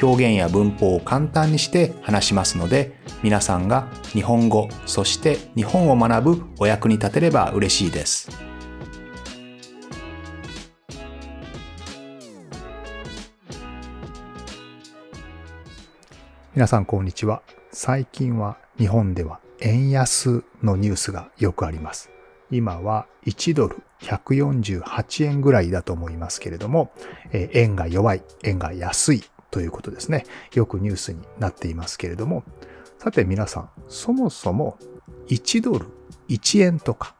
表現や文法を簡単にして話しますので皆さんが日本語そして日本を学ぶお役に立てれば嬉しいです。皆さんこんにちは。最近は日本では円安のニュースがよくあります。今は1ドル148円ぐらいだと思いますけれども、円が弱い、円が安いということですね。よくニュースになっていますけれども、さて皆さん、そもそも1ドル、1円とか、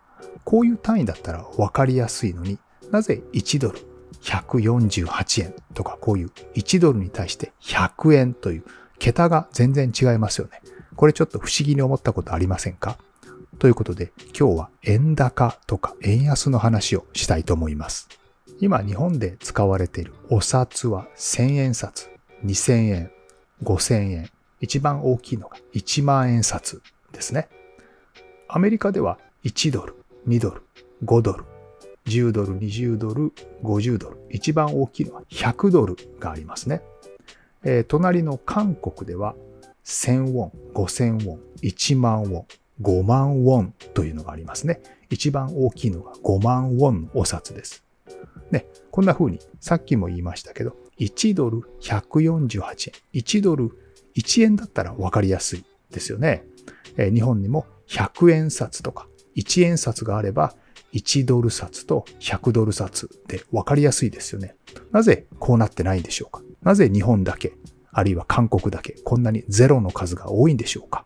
こういう単位だったら分かりやすいのになぜ1ドル148円とかこういう1ドルに対して100円という桁が全然違いますよね。これちょっと不思議に思ったことありませんか？ということで今日は円高とか円安の話をしたいと思います。今日本で使われているお札は1000円札、2000円、5000円、一番大きいのが1万円札ですね。アメリカでは1ドル、2ドル、5ドル、10ドル、20ドル、50ドル。一番大きいのは100ドルがありますね。えー、隣の韓国では1000ウォン、5000ウォン、1万ウォン、5万ウォンというのがありますね。一番大きいのが5万ウォンのお札です。ね、こんな風にさっきも言いましたけど、1ドル148円。1ドル1円だったら分かりやすいですよね。えー、日本にも100円札とか1円札があれば1ドル札と100ドル札で分かりやすいですよね。なぜこうなってないんでしょうか？なぜ日本だけ、あるいは韓国だけこんなにゼロの数が多いんでしょうか？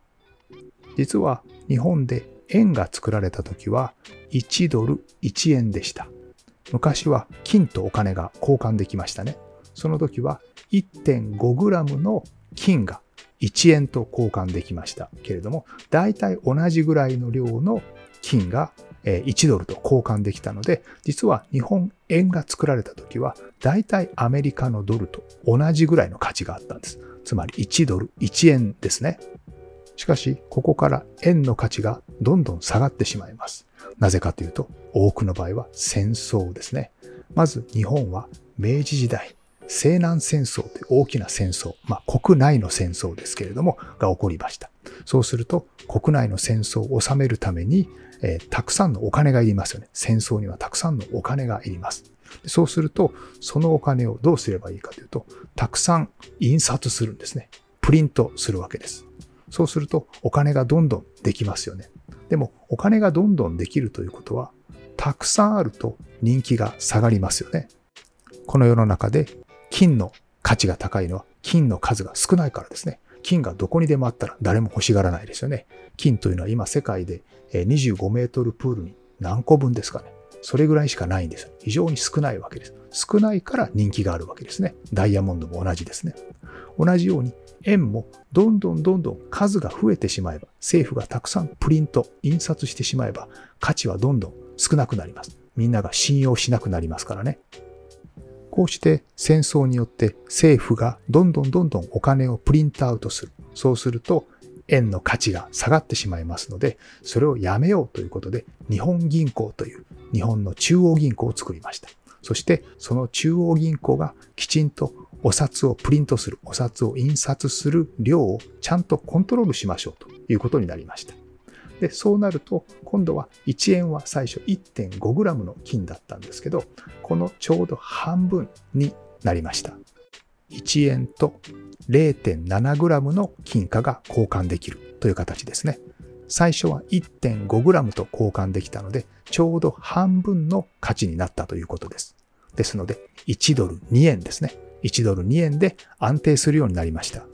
実は日本で円が作られた時は1ドル1円でした。昔は金とお金が交換できましたね。その時は 1.5g の金が1円と交換できましたけれども、大体同じぐらいの量の金が1ドルと交換できたので、実は日本円が作られた時は、大体アメリカのドルと同じぐらいの価値があったんです。つまり1ドル1円ですね。しかし、ここから円の価値がどんどん下がってしまいます。なぜかというと、多くの場合は戦争ですね。まず日本は明治時代、西南戦争という大きな戦争、まあ国内の戦争ですけれども、が起こりました。そうすると、国内の戦争を収めるために、えー、たくさんのお金がいりますよね。戦争にはたくさんのお金がいります。そうすると、そのお金をどうすればいいかというと、たくさん印刷するんですね。プリントするわけです。そうするとお金がどんどんできますよね。でもお金がどんどんできるということは、たくさんあると人気が下がりますよね。この世の中で金の価値が高いのは金の数が少ないからですね。金がどこにでもあったら誰も欲しがらないですよね。金というのは今世界で25メートルプールに何個分ですかね。それぐらいしかないんです。非常に少ないわけです。少ないから人気があるわけですね。ダイヤモンドも同じですね。同じように円もどんどんどんどん数が増えてしまえば、政府がたくさんプリント、印刷してしまえば、価値はどんどん少なくなります。みんなが信用しなくなりますからね。こうして戦争によって政府がどんどんどんどんお金をプリントアウトする。そうすると円の価値が下がってしまいますので、それをやめようということで、日本銀行という日本の中央銀行を作りました。そしてその中央銀行がきちんとお札をプリントする、お札を印刷する量をちゃんとコントロールしましょうということになりました。で、そうなると、今度は1円は最初 1.5g の金だったんですけど、このちょうど半分になりました。1円と 0.7g の金貨が交換できるという形ですね。最初は 1.5g と交換できたので、ちょうど半分の価値になったということです。ですので、1ドル2円ですね。1ドル2円で安定するようになりました。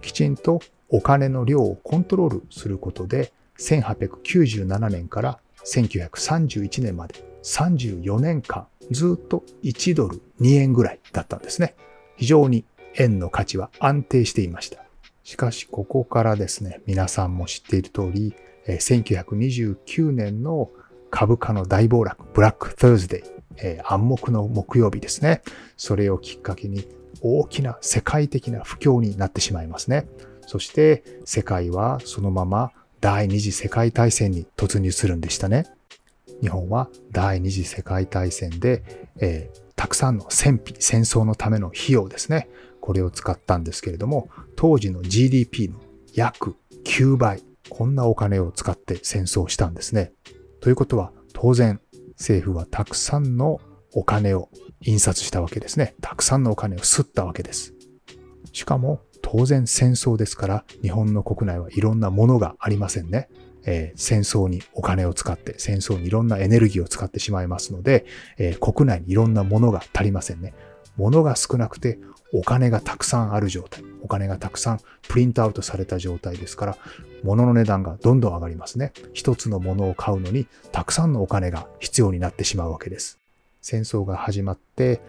きちんとお金の量をコントロールすることで、1897年から1931年まで34年間ずっと1ドル2円ぐらいだったんですね。非常に円の価値は安定していました。しかしここからですね、皆さんも知っている通り、1929年の株価の大暴落、ブラック・サーズデイ、暗黙の木曜日ですね。それをきっかけに大きな世界的な不況になってしまいますね。そして世界はそのまま第二次世界大戦に突入するんでしたね。日本は第二次世界大戦で、えー、たくさんの戦費、戦争のための費用ですね。これを使ったんですけれども、当時の GDP の約9倍、こんなお金を使って戦争したんですね。ということは、当然、政府はたくさんのお金を印刷したわけですね。たくさんのお金を吸ったわけです。しかも、当然戦争ですから、日本の国内はいろんなものがありませんね。えー、戦争にお金を使って、戦争にいろんなエネルギーを使ってしまいますので、えー、国内にいろんなものが足りませんね。物が少なくてお金がたくさんある状態。お金がたくさんプリントアウトされた状態ですから、物の値段がどんどん上がりますね。一つのものを買うのにたくさんのお金が必要になってしまうわけです。戦争が始まって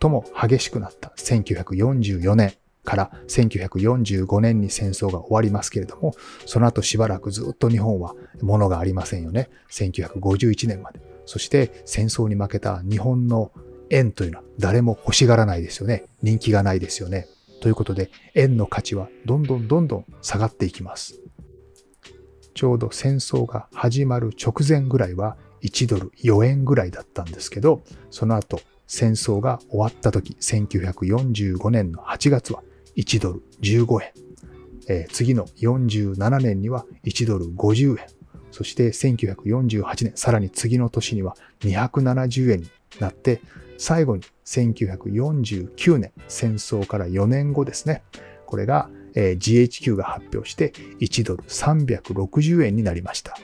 最も激しくなった1944年から1945年に戦争が終わりますけれども、その後しばらくずっと日本は物がありませんよね。1951年まで。そして戦争に負けた日本の円というのは誰も欲しがらないですよね。人気がないですよね。ということで、円の価値はどんどんどんどん下がっていきます。ちょうど戦争が始まる直前ぐらいは1ドル4円ぐらいだったんですけど、その後戦争が終わった時、1945年の8月は1ドル15円。えー、次の47年には1ドル50円。そして1948年、さらに次の年には270円になって、最後に1949年、戦争から4年後ですね。これが、え GHQ が発表して1ドル360円になりました。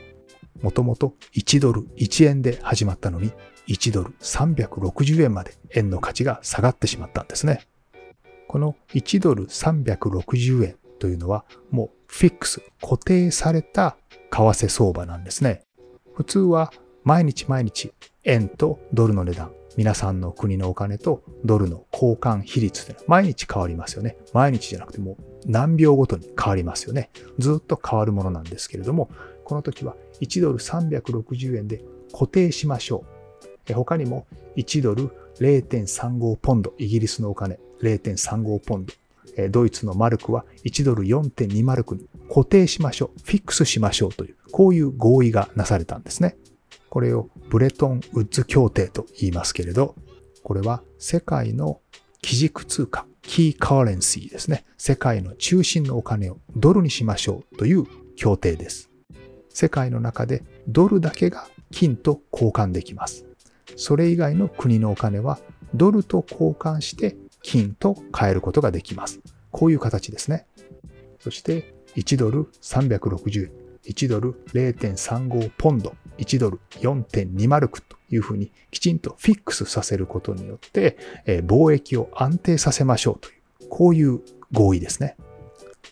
もともと1ドル1円で始まったのに1ドル360円まで円の価値が下がってしまったんですね。この1ドル360円というのはもうフィックス、固定された為替相場なんですね。普通は毎日毎日円とドルの値段、皆さんの国のお金とドルの交換比率で毎日変わりますよね。毎日じゃなくてもう何秒ごとに変わりますよね。ずっと変わるものなんですけれども、この時は1ドル360円で固定しましょう。他にも1ドル0.35ポンド、イギリスのお金0.35ポンド、ドイツのマルクは1ドル4.2マルクに固定しましょう、フィックスしましょうという、こういう合意がなされたんですね。これをブレトンウッズ協定と言いますけれど、これは世界の基軸通貨、キーカーレンシーですね。世界の中心のお金をドルにしましょうという協定です。世界の中でドルだけが金と交換できます。それ以外の国のお金はドルと交換して金と変えることができます。こういう形ですね。そして1ドル360、1ドル0.35ポンド、1ドル4.2マルクというふうにきちんとフィックスさせることによって、え貿易を安定させましょうという、こういう合意ですね。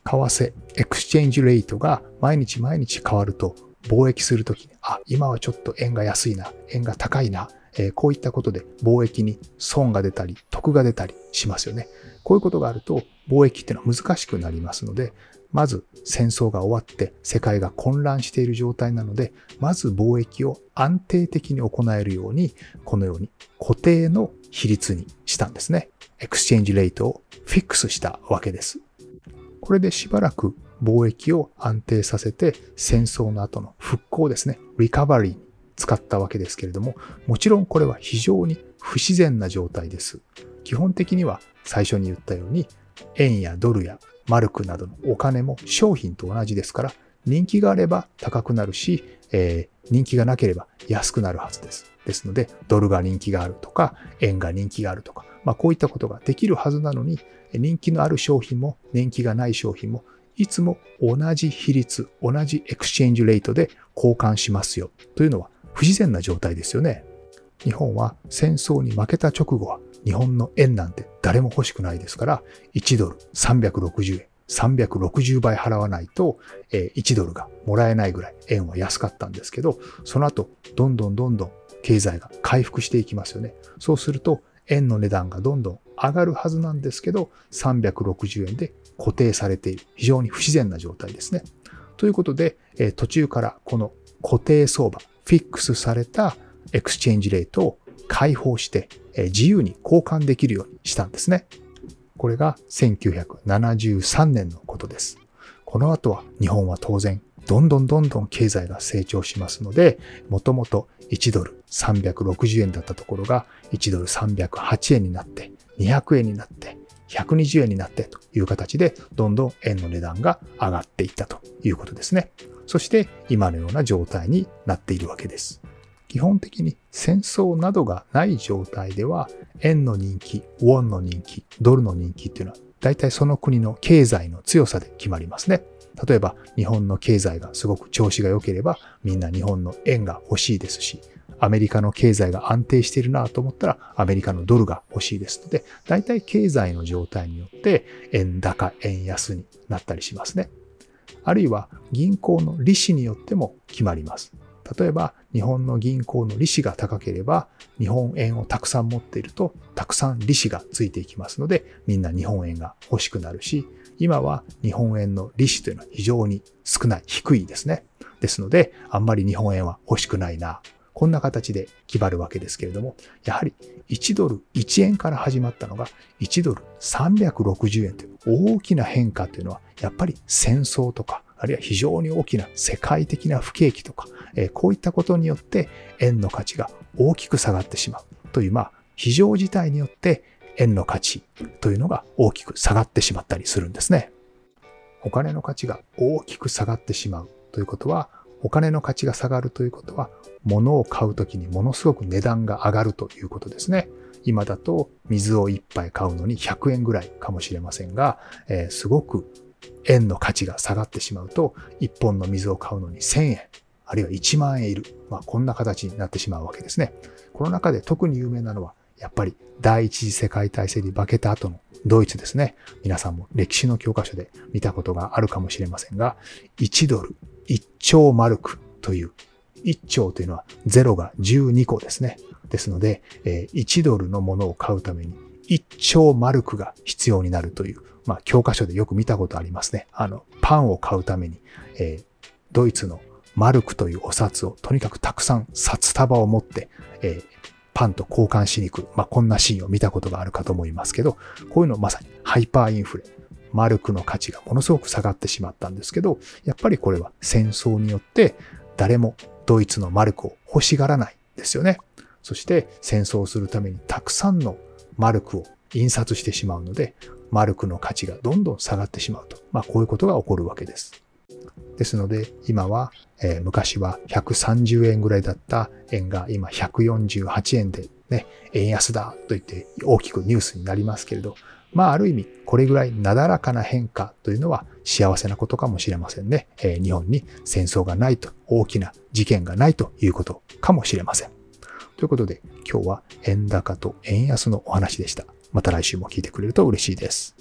為替、 exchange rate が毎日毎日変わると、貿易するときに、あ、今はちょっと円が安いな、円が高いな、えー、こういったことで貿易に損が出たり、得が出たりしますよね。こういうことがあると、貿易っていうのは難しくなりますので、まず戦争が終わって世界が混乱している状態なので、まず貿易を安定的に行えるように、このように固定の比率にしたんですね。 exchange rate を fix したわけです。これでしばらく貿易を安定させて戦争の後の復興ですね、 recovery に使ったわけですけれども、もちろんこれは非常に不自然な状態です。基本的には最初に言ったように、円やドルやマルクなどのお金も商品と同じですから、人気があれば高くなるし、えー、人気がなければ安くなるはずです。ですので、ドルが人気があるとか、円が人気があるとか、まあこういったことができるはずなのに、人気のある商品も人気がない商品もいつも同じ比率、同じ exchange rate で交換しますよというのは不自然な状態ですよね。日本は戦争に負けた直後は日本の円なんて誰も欲しくないですから、1ドル360円、360倍払わないと、1ドルがもらえないぐらい円は安かったんですけど、その後、どんどんどんどん経済が回復していきますよね。そうすると、円の値段がどんどん上がるはずなんですけど、360円で固定されている。非常に不自然な状態ですね。ということで、途中からこの固定相場、フィックスされたエクスチェンジレートを開放して、自由に交換できるようにしたんですね。これが1973年のことです。この後は日本は当然どんどんどんどん経済が成長しますので、もともと1ドル360円だったところが1ドル308円になって、200円になって、120円になってという形で、どんどん円の値段が上がっていったということですね。そして今のような状態になっているわけです。基本的に戦争などがない状態では、円の人気、ウォンの人気、ドルの人気っていうのは、大体その国の経済の強さで決まりますね。例えば日本の経済がすごく調子が良ければみんな日本の円が欲しいですし、アメリカの経済が安定しているなと思ったらアメリカのドルが欲しいですので、大体経済の状態によって円高、円安になったりしますね。あるいは銀行の利子によっても決まります。例えば日本の銀行の利子が高ければ日本円をたくさん持っているとたくさん利子がついていきますのでみんな日本円が欲しくなるし今は日本円の利子というのは非常に少ない、低いですね。ですので、あんまり日本円は欲しくないな。こんな形で決まるわけですけれども、やはり1ドル1円から始まったのが1ドル360円という大きな変化というのは、やっぱり戦争とか、あるいは非常に大きな世界的な不景気とか、えこういったことによって円の価値が大きく下がってしまうという、まあ、非常事態によって円の価値というのが大きく下がってしまったりするんですね。お金の価値が大きく下がってしまうということは、お金の価値が下がるということは、物を買うときにものすごく値段が上がるということですね。今だと水を一杯買うのに100円ぐらいかもしれませんが、えー、すごく円の価値が下がってしまうと、1本の水を買うのに1000円、あるいは1万円いる。まあ、こんな形になってしまうわけですね。この中で特に有名なのは、やっぱり第一次世界大戦に負けた後のドイツですね。皆さんも歴史の教科書で見たことがあるかもしれませんが、1ドル1兆マルクという、1兆というのは0が12個ですね。ですので、1ドルのものを買うために1兆マルクが必要になるという、まあ教科書でよく見たことありますね。あの、パンを買うために、えー、ドイツのマルクというお札をとにかくたくさん札束を持って、えー、パンと交換しに行く、まあ、こんなシーンを見たことがあるかと思いますけど、こういうのまさにハイパーインフレ、マルクの価値がものすごく下がってしまったんですけど、やっぱりこれは戦争によって誰もドイツのマルクを欲しがらないですよね。そして戦争をするためにたくさんのマルクを印刷してしまうので、マルクの価値がどんどん下がってしまうと。まあこういうことが起こるわけです。ですので、今は、えー、昔は130円ぐらいだった円が今148円でね、円安だと言って大きくニュースになりますけれど、まあある意味これぐらいなだらかな変化というのは幸せなことかもしれませんね。えー、日本に戦争がないと、大きな事件がないということかもしれません。ということで今日は円高と円安のお話でした。また来週も聞いてくれると嬉しいです。